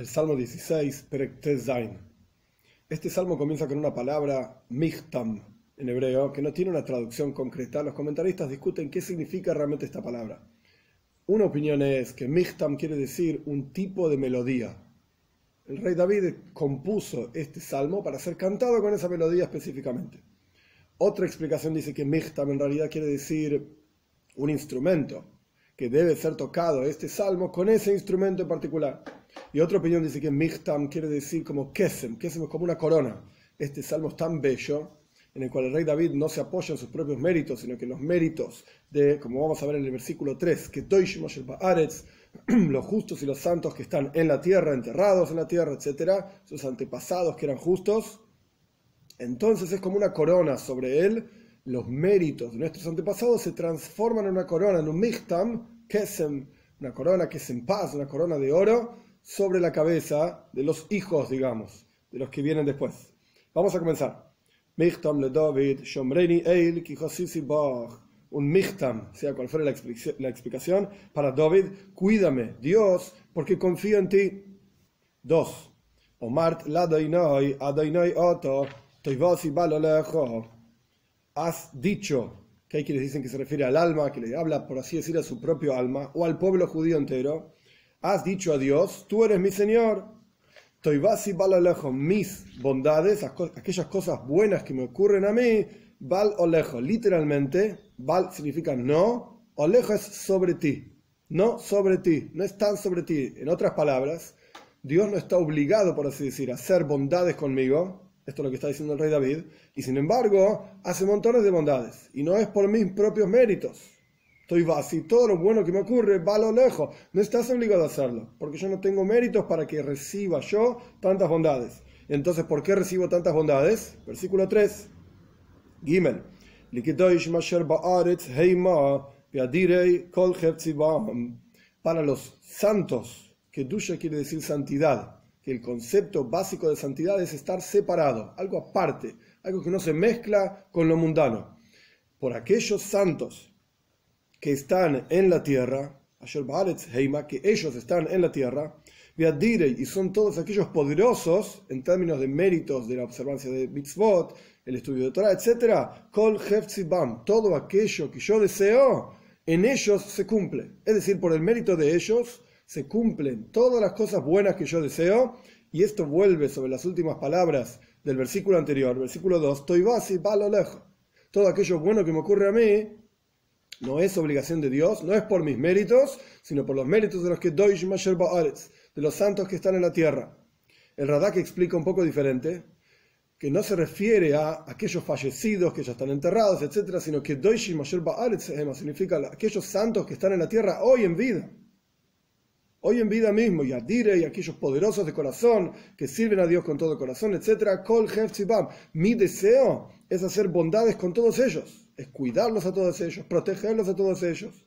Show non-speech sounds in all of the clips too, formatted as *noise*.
El Salmo 16, Perek Zain. Este salmo comienza con una palabra, michtam, en hebreo, que no tiene una traducción concreta. Los comentaristas discuten qué significa realmente esta palabra. Una opinión es que michtam quiere decir un tipo de melodía. El rey David compuso este salmo para ser cantado con esa melodía específicamente. Otra explicación dice que michtam en realidad quiere decir un instrumento, que debe ser tocado este salmo con ese instrumento en particular. Y otra opinión dice que Michtam quiere decir como Kesem, Kesem es como una corona. Este salmo es tan bello, en el cual el rey David no se apoya en sus propios méritos, sino que los méritos de, como vamos a ver en el versículo 3, que *clears throat* los justos y los santos que están en la tierra, enterrados en la tierra, etcétera, sus antepasados que eran justos, entonces es como una corona sobre él. Los méritos de nuestros antepasados se transforman en una corona, en un michtam, kesem, una corona que es en paz, una corona de oro, sobre la cabeza de los hijos, digamos, de los que vienen después. Vamos a comenzar. Michtam le David, Shomreni Eil, Un michtam, sea cual fuera la explicación, para David, cuídame, Dios, porque confío en ti. Dos. Omart ladainoi, adainoi oto, toivasi balalejo. Has dicho, que hay quienes dicen que se refiere al alma, que le habla, por así decir, a su propio alma, o al pueblo judío entero has dicho a Dios, tú eres mi Señor. Toibasi balalejo, mis bondades, aquellas cosas buenas que me ocurren a mí, bal olejo. Literalmente, bal significa no, olejo es sobre ti. No sobre ti, no están sobre ti. En otras palabras, Dios no está obligado, por así decir, a hacer bondades conmigo. Esto es lo que está diciendo el rey David. Y sin embargo, hace montones de bondades. Y no es por mis propios méritos estoy vacío, todo lo bueno que me ocurre va a lo lejos. No estás obligado a hacerlo, porque yo no tengo méritos para que reciba yo tantas bondades. Entonces, ¿por qué recibo tantas bondades? Versículo 3. Gimel. Para los santos, que Dusha quiere decir santidad, que el concepto básico de santidad es estar separado, algo aparte, algo que no se mezcla con lo mundano. Por aquellos santos que están en la tierra, que ellos están en la tierra, y son todos aquellos poderosos en términos de méritos de la observancia de mitzvot, el estudio de Torah, etc. Kol todo aquello que yo deseo, en ellos se cumple. Es decir, por el mérito de ellos se cumplen todas las cosas buenas que yo deseo, y esto vuelve sobre las últimas palabras del versículo anterior, versículo 2, Todo aquello bueno que me ocurre a mí, no es obligación de Dios, no es por mis méritos, sino por los méritos de los que doy de los santos que están en la tierra. El Radak explica un poco diferente, que no se refiere a aquellos fallecidos que ya están enterrados, etcétera, sino que doy Ba'aretz significa aquellos santos que están en la tierra hoy en vida. Hoy en vida mismo, y Adire y aquellos poderosos de corazón que sirven a Dios con todo corazón, etcétera, Kol Mi deseo es hacer bondades con todos ellos es cuidarlos a todos ellos, protegerlos a todos ellos,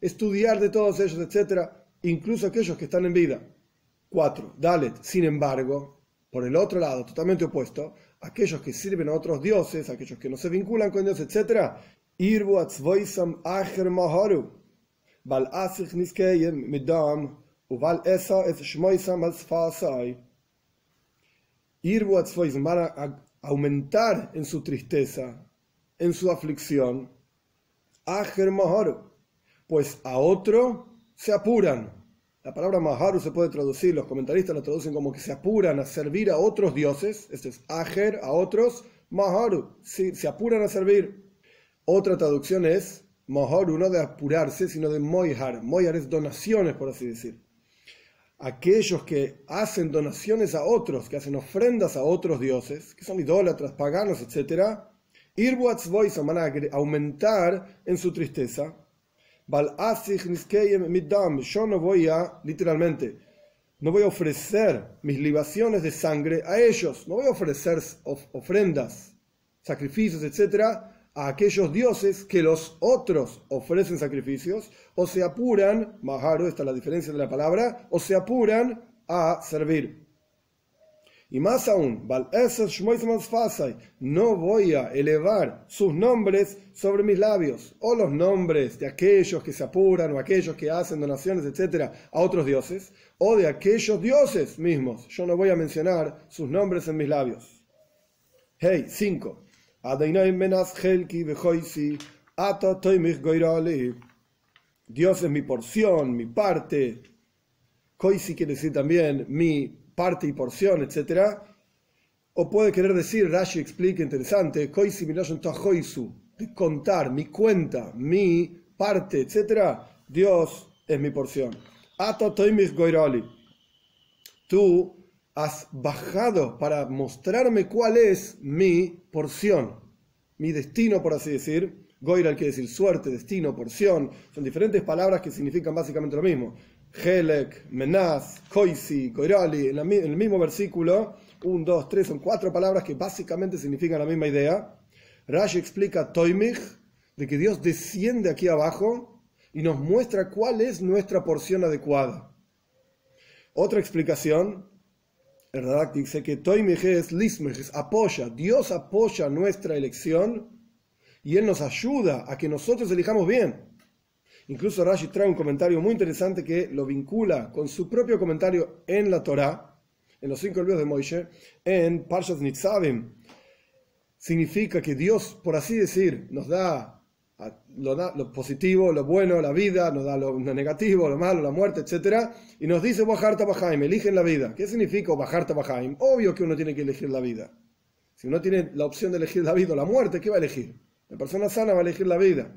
estudiar de todos ellos, etc., incluso aquellos que están en vida. 4. Dalet, sin embargo, por el otro lado, totalmente opuesto, aquellos que sirven a otros dioses, aquellos que no se vinculan con Dios, etc., Irbu atzvoisam acher maharu, asich niskeyem midam, uval esa es shmoisam al Irbu atzvoisam, van a aumentar en su tristeza, en su aflicción, Ajer Maharu, pues a otro se apuran. La palabra Maharu se puede traducir, los comentaristas lo traducen como que se apuran a servir a otros dioses, este es Ajer, a otros, Maharu, se apuran a servir. Otra traducción es Maharu, no de apurarse, sino de Moihar. Moihar es donaciones, por así decir. Aquellos que hacen donaciones a otros, que hacen ofrendas a otros dioses, que son idólatras, paganos, etcétera, van a aumentar en su tristeza. Yo no voy a, literalmente, no voy a ofrecer mis libaciones de sangre a ellos, no voy a ofrecer ofrendas, sacrificios, etcétera, a aquellos dioses que los otros ofrecen sacrificios o se apuran, Maharu, esta es la diferencia de la palabra, o se apuran a servir. Y más aún, no voy a elevar sus nombres sobre mis labios, o los nombres de aquellos que se apuran, o aquellos que hacen donaciones, etc., a otros dioses, o de aquellos dioses mismos. Yo no voy a mencionar sus nombres en mis labios. Hey, 5. Dios es mi porción, mi parte. Koisi quiere decir también mi parte y porción, etc. O puede querer decir, Rashi explica interesante, koisi de contar, mi cuenta, mi parte, etc. Dios es mi porción. Tú has bajado para mostrarme cuál es mi porción, mi destino, por así decir. Goiral quiere decir suerte, destino, porción. Son diferentes palabras que significan básicamente lo mismo. Helek, Menaz, Koisi, Goirali, en, el mismo versículo, un, dos, tres, son cuatro palabras que básicamente significan la misma idea. Rashi explica Toimich, de que Dios desciende aquí abajo y nos muestra cuál es nuestra porción adecuada. Otra explicación, el Radak dice que Toimich es Lismich, apoya, Dios apoya nuestra elección y Él nos ayuda a que nosotros elijamos bien. Incluso Rashi trae un comentario muy interesante que lo vincula con su propio comentario en la Torá, en los cinco libros de Moishe, en Parshas Nitzavim. Significa que Dios, por así decir, nos da lo, da, lo positivo, lo bueno, la vida, nos da lo, negativo, lo malo, la muerte, etc. Y nos dice Bajarta Bajaim, eligen la vida. ¿Qué significa Bajarta Bajaim? Obvio que uno tiene que elegir la vida. Si uno tiene la opción de elegir la vida o la muerte, ¿qué va a elegir? La persona sana va a elegir la vida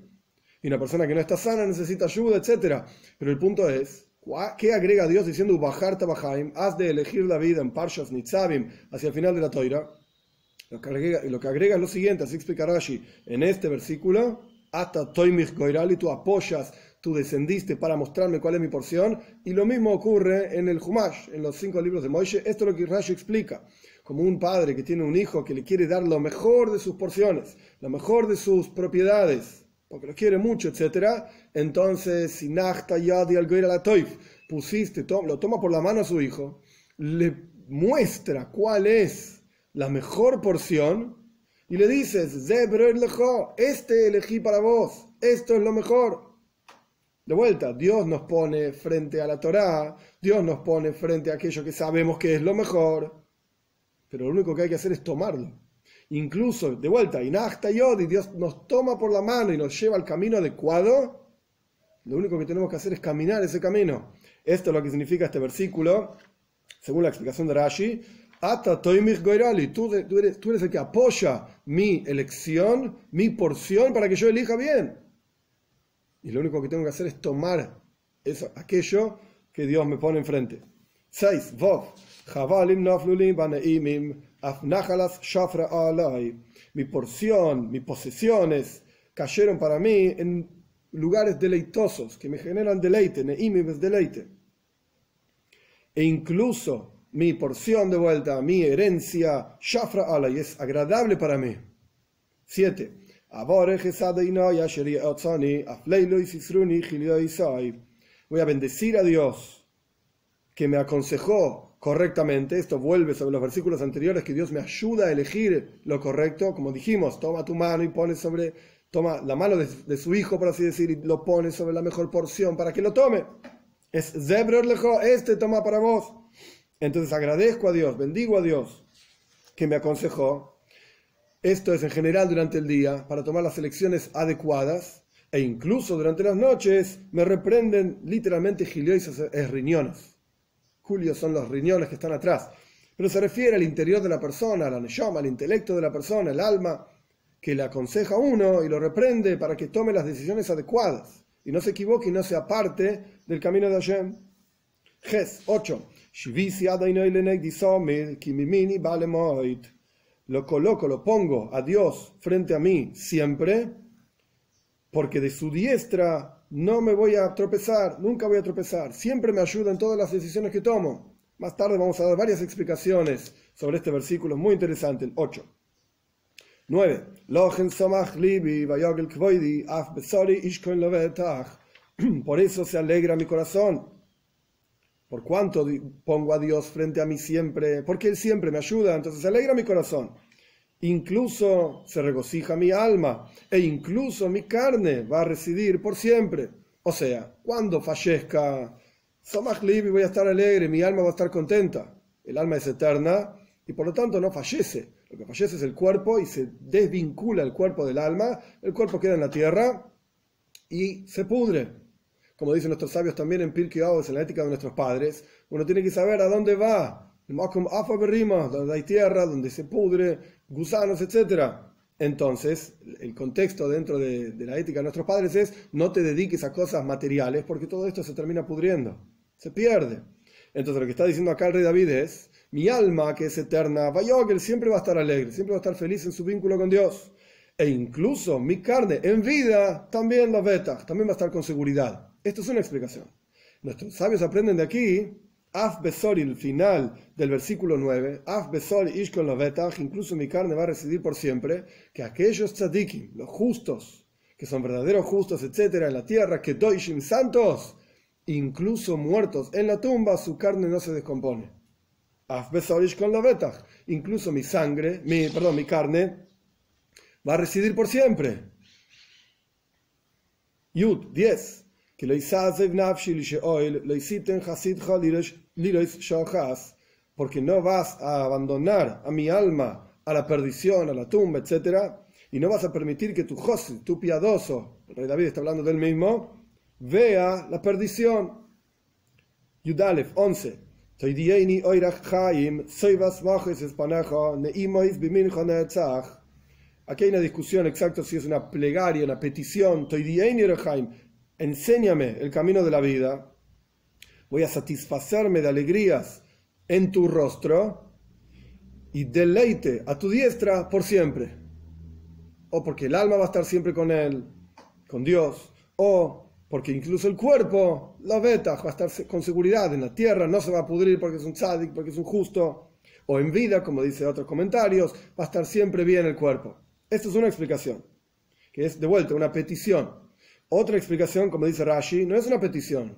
y una persona que no está sana necesita ayuda, etc. Pero el punto es, ¿qué agrega Dios diciendo Bajar Tabahaim? Has de elegir la vida en Parshas Nitzavim hacia el final de la Toira. Lo que agrega, lo que agrega es lo siguiente, así explica Rashi en este versículo, Ata Toimich Goirali, tú apoyas, tú descendiste para mostrarme cuál es mi porción, y lo mismo ocurre en el Humash, en los cinco libros de Moishe, esto es lo que Rashi explica como un padre que tiene un hijo que le quiere dar lo mejor de sus porciones, lo mejor de sus propiedades, porque lo quiere mucho, etc. Entonces, si Nachta Yadi al pusiste, lo toma por la mano a su hijo, le muestra cuál es la mejor porción y le dices, este elegí para vos, esto es lo mejor. De vuelta, Dios nos pone frente a la Torá, Dios nos pone frente a aquello que sabemos que es lo mejor, pero lo único que hay que hacer es tomarlo incluso de vuelta, y y Dios nos toma por la mano y nos lleva al camino adecuado, lo único que tenemos que hacer es caminar ese camino. Esto es lo que significa este versículo, según la explicación de Rashi. Ata goirali, tú, eres, tú eres el que apoya mi elección, mi porción para que yo elija bien. Y lo único que tengo que hacer es tomar eso, aquello que Dios me pone enfrente. 6. Vov. Mi porción, mis posesiones cayeron para mí en lugares deleitosos que me generan deleite, neimim deleite. E incluso mi porción de vuelta, mi herencia, shafra alay, es agradable para mí. 7. Voy a bendecir a Dios que me aconsejó correctamente. Esto vuelve sobre los versículos anteriores que Dios me ayuda a elegir lo correcto. Como dijimos, toma tu mano y pone sobre, toma la mano de, su hijo, por así decir, y lo pone sobre la mejor porción para que lo tome. Es Zebror lejo, este toma para vos. Entonces agradezco a Dios, bendigo a Dios que me aconsejó. Esto es en general durante el día para tomar las elecciones adecuadas e incluso durante las noches me reprenden literalmente giliosos es riñones Julio son los riñones que están atrás. Pero se refiere al interior de la persona, al neshama, al intelecto de la persona, el alma, que le aconseja a uno y lo reprende para que tome las decisiones adecuadas y no se equivoque y no se aparte del camino de Hashem. Ges 8. Lo coloco, lo pongo a Dios frente a mí siempre, porque de su diestra no me voy a tropezar, nunca voy a tropezar, siempre me ayuda en todas las decisiones que tomo. Más tarde vamos a dar varias explicaciones sobre este versículo muy interesante, el 8. 9. *clears throat* Por eso se alegra mi corazón. Por cuánto pongo a Dios frente a mí siempre, porque Él siempre me ayuda, entonces se alegra mi corazón. Incluso se regocija mi alma e incluso mi carne va a residir por siempre. O sea, cuando fallezca, Somach y voy a estar alegre, mi alma va a estar contenta. El alma es eterna y por lo tanto no fallece. Lo que fallece es el cuerpo y se desvincula el cuerpo del alma. El cuerpo queda en la tierra y se pudre. Como dicen nuestros sabios también en Pirkei en la ética de nuestros padres, uno tiene que saber a dónde va. Donde hay tierra, donde se pudre, gusanos, etc. Entonces, el contexto dentro de, la ética de nuestros padres es no te dediques a cosas materiales porque todo esto se termina pudriendo, se pierde. Entonces, lo que está diciendo acá el rey David es, mi alma que es eterna, él siempre va a estar alegre, siempre va a estar feliz en su vínculo con Dios. E incluso mi carne en vida también la beta, también va a estar con seguridad. Esto es una explicación. Nuestros sabios aprenden de aquí Af Besori, el final del versículo 9, Af Besori Ishkon Lovetach, incluso mi carne va a residir por siempre, que aquellos tzadikim, los justos, que son verdaderos justos, etcétera, en la tierra, que doishim santos, incluso muertos en la tumba, su carne no se descompone. Af Besori Ishkon Lovetach, incluso mi sangre, mi, perdón, mi carne, va a residir por siempre. Yud 10 que lo porque no vas a abandonar a mi alma a la perdición, a la tumba, etc. Y no vas a permitir que tu José, tu piadoso, el rey David está hablando del mismo, vea la perdición. Yudalef 11. Aquí hay una discusión exacta si es una plegaria, una petición. Enséñame el camino de la vida, voy a satisfacerme de alegrías en tu rostro y deleite a tu diestra por siempre. O porque el alma va a estar siempre con él, con Dios, o porque incluso el cuerpo, la beta, va a estar con seguridad en la tierra, no se va a pudrir porque es un tzadik, porque es un justo, o en vida, como dice otros comentarios, va a estar siempre bien el cuerpo. Esto es una explicación, que es de vuelta una petición. Otra explicación, como dice Rashi, no es una petición,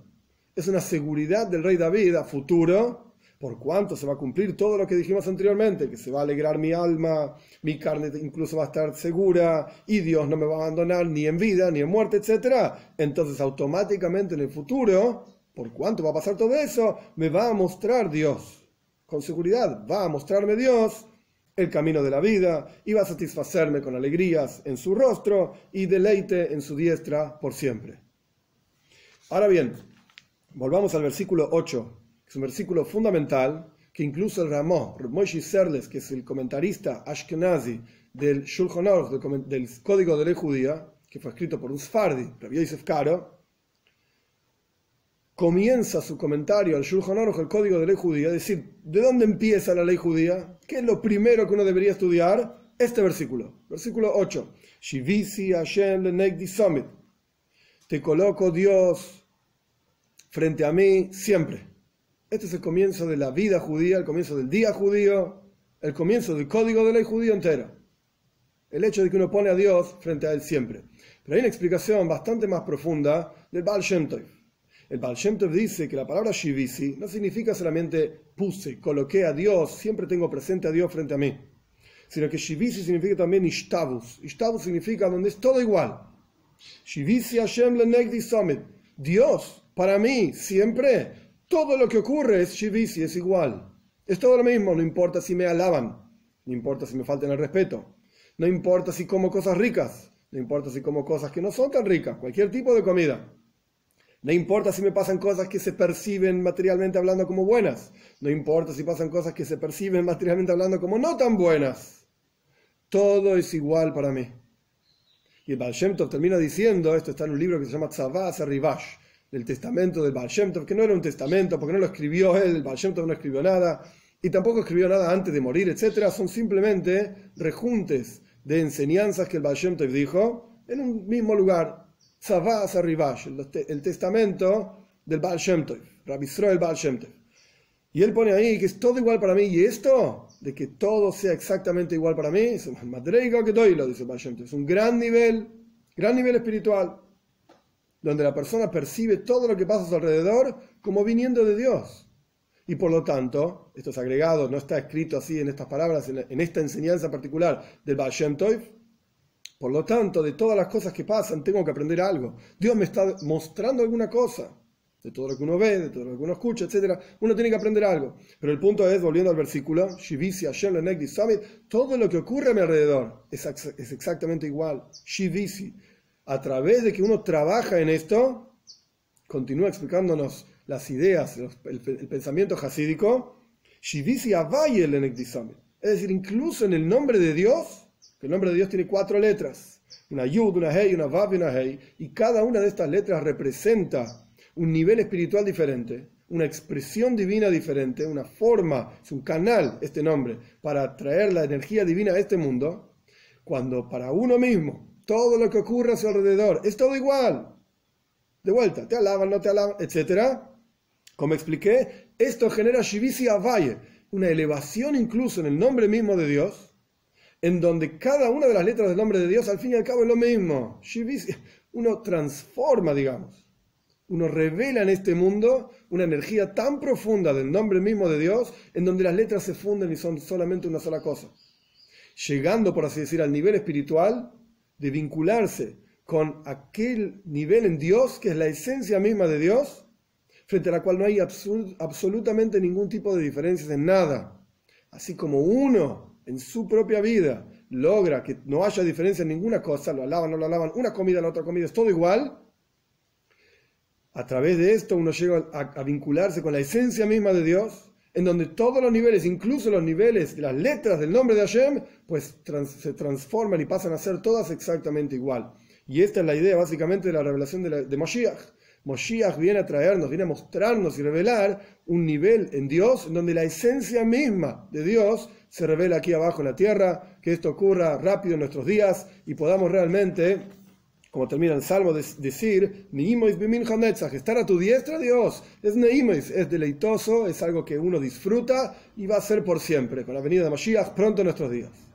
es una seguridad del rey David a futuro, por cuanto se va a cumplir todo lo que dijimos anteriormente, que se va a alegrar mi alma, mi carne incluso va a estar segura, y Dios no me va a abandonar ni en vida, ni en muerte, etc. Entonces automáticamente en el futuro, por cuanto va a pasar todo eso, me va a mostrar Dios. Con seguridad, va a mostrarme Dios el camino de la vida, va a satisfacerme con alegrías en su rostro y deleite en su diestra por siempre. Ahora bien, volvamos al versículo 8, que es un versículo fundamental que incluso el Ramó, Moshe Serles, que es el comentarista ashkenazi del Shulchan Aruch, del, Código de Ley Judía, que fue escrito por un Sfardi, Rabbi Yosef Karo, comienza su comentario al Shulchan Aruch, el código de ley judía, decir, ¿de dónde empieza la ley judía? ¿Qué es lo primero que uno debería estudiar? Este versículo, versículo 8. Shivisi Hashem summit. Te coloco Dios frente a mí siempre. Este es el comienzo de la vida judía, el comienzo del día judío, el comienzo del código de ley judío entero. El hecho de que uno pone a Dios frente a él siempre. Pero hay una explicación bastante más profunda del Baal Shem. El Baal Shem Tov dice que la palabra Shivisi no significa solamente puse, coloqué a Dios, siempre tengo presente a Dios frente a mí, sino que Shivisi significa también Ishtabus. Ishtabus significa donde es todo igual. Shivisi Hashem Lenegdi Summit. Dios, para mí, siempre, todo lo que ocurre es Shivisi, es igual. Es todo lo mismo, no importa si me alaban, no importa si me faltan el respeto, no importa si como cosas ricas, no importa si como cosas que no son tan ricas, cualquier tipo de comida. No importa si me pasan cosas que se perciben materialmente hablando como buenas. No importa si pasan cosas que se perciben *laughs* materialmente hablando como no tan buenas. Todo es igual para mí. Y el Baal Shem Tov termina diciendo, esto está en un libro que se llama Tzavaz Rivash, del testamento del Baal Shem Tov, que no era un testamento porque no lo escribió él, el Baal Shem Tov no escribió nada, y tampoco escribió nada antes de morir, etc. Son simplemente rejuntes de enseñanzas que el Baal Shem Tov dijo en un mismo lugar, Tzavaz Arribash, el testamento del Baal Shem Tov, Rabbi Baal Shem. Y él pone ahí que es todo igual para mí. Y esto, de que todo sea exactamente igual para mí, es un que doy, lo dice Baal Shem. Es un gran nivel, gran nivel espiritual. donde la persona percibe todo lo que pasa a su alrededor como viniendo de Dios. Y por lo tanto, esto es agregado, no está escrito así en estas palabras, en, esta enseñanza particular del Baal Shem. Por lo tanto, de todas las cosas que pasan, tengo que aprender algo. Dios me está mostrando alguna cosa. De todo lo que uno ve, de todo lo que uno escucha, etc. Uno tiene que aprender algo. Pero el punto es, volviendo al versículo, todo lo que ocurre a mi alrededor es, exactamente igual. Shivisi. A través de que uno trabaja en esto, continúa explicándonos las ideas, el, pensamiento hasídico, Shivisi Es decir, incluso en el nombre de Dios, el nombre de Dios tiene cuatro letras, una Yud, una Hei, una Vav y una Hei, y cada una de estas letras representa un nivel espiritual diferente, una expresión divina diferente, una forma, es un canal este nombre, para traer la energía divina a este mundo, cuando para uno mismo todo lo que ocurre a su alrededor es todo igual, de vuelta, te alaban, no te alaban, etcétera, como expliqué, esto genera Shivisi Avaye, una elevación incluso en el nombre mismo de Dios, en donde cada una de las letras del nombre de Dios al fin y al cabo es lo mismo. Uno transforma, digamos. Uno revela en este mundo una energía tan profunda del nombre mismo de Dios, en donde las letras se funden y son solamente una sola cosa. Llegando, por así decir, al nivel espiritual de vincularse con aquel nivel en Dios, que es la esencia misma de Dios, frente a la cual no hay absolutamente ningún tipo de diferencias en nada. Así como uno en su propia vida logra que no haya diferencia en ninguna cosa, lo alaban, no lo alaban, una comida, la otra comida, es todo igual, a través de esto uno llega a, vincularse con la esencia misma de Dios, en donde todos los niveles, incluso los niveles, las letras del nombre de Hashem, pues se transforman y pasan a ser todas exactamente igual. Y esta es la idea básicamente de la revelación de, de Moshiach Moshiach viene a traernos, viene a mostrarnos y revelar un nivel en Dios en donde la esencia misma de Dios se revela aquí abajo en la tierra, que esto ocurra rápido en nuestros días y podamos realmente, como termina el Salmo, decir, estar a tu diestra, Dios, es neimois, es deleitoso, es algo que uno disfruta y va a ser por siempre, con la venida de Moshiach pronto en nuestros días.